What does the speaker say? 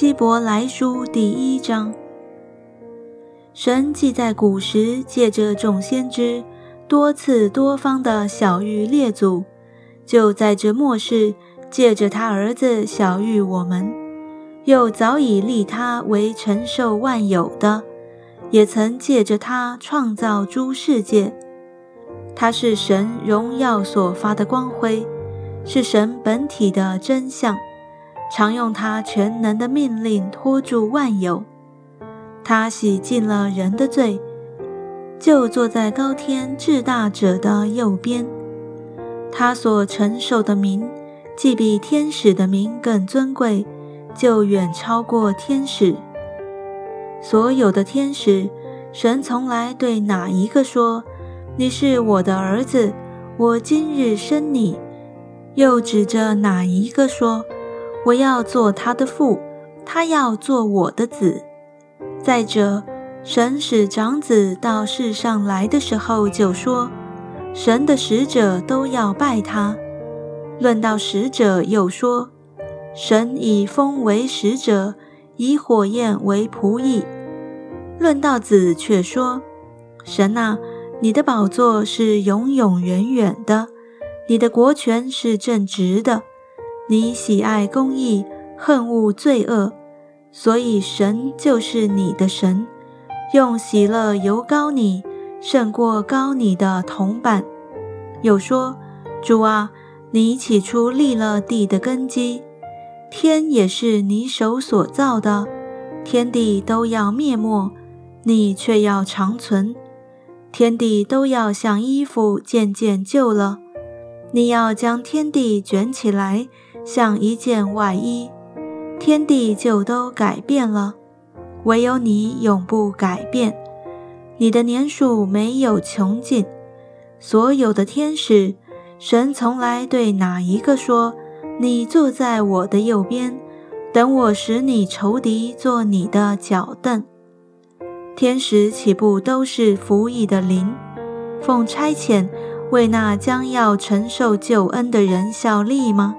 希伯来书第一章，神既在古时借着众先知多次多方的小谕列祖，就在这末世借着他儿子小谕我们，又早已立他为承受万有的，也曾借着他创造诸世界。他是神荣耀所发的光辉，是神本体的真相。常用他全能的命令托住万有，他洗净了人的罪，就坐在高天至大者的右边。他所承受的名，既比天使的名更尊贵，就远超过天使。所有的天使，神从来对哪一个说：“你是我的儿子，我今日生你？”又指着哪一个说？我要做他的父，他要做我的子。再者，神使长子到世上来的时候，就说：神的使者都要拜他。论到使者，又说：神以风为使者，以火焰为仆役。论到子，却说：神啊，你的宝座是永永远远的，你的国权是正直的。你喜爱公义，恨恶罪恶，所以神就是你的神，用喜乐油膏你，胜过高你的铜板。又说：主啊，你起初立了地的根基，天也是你手所造的，天地都要灭没，你却要长存；天地都要像衣服渐渐旧了，你要将天地卷起来。像一件外衣，天地就都改变了，唯有你永不改变。你的年数没有穷尽，所有的天使，神从来对哪一个说：“你坐在我的右边，等我使你仇敌做你的脚凳。”天使岂不都是服役的灵，奉差遣为那将要承受救恩的人效力吗？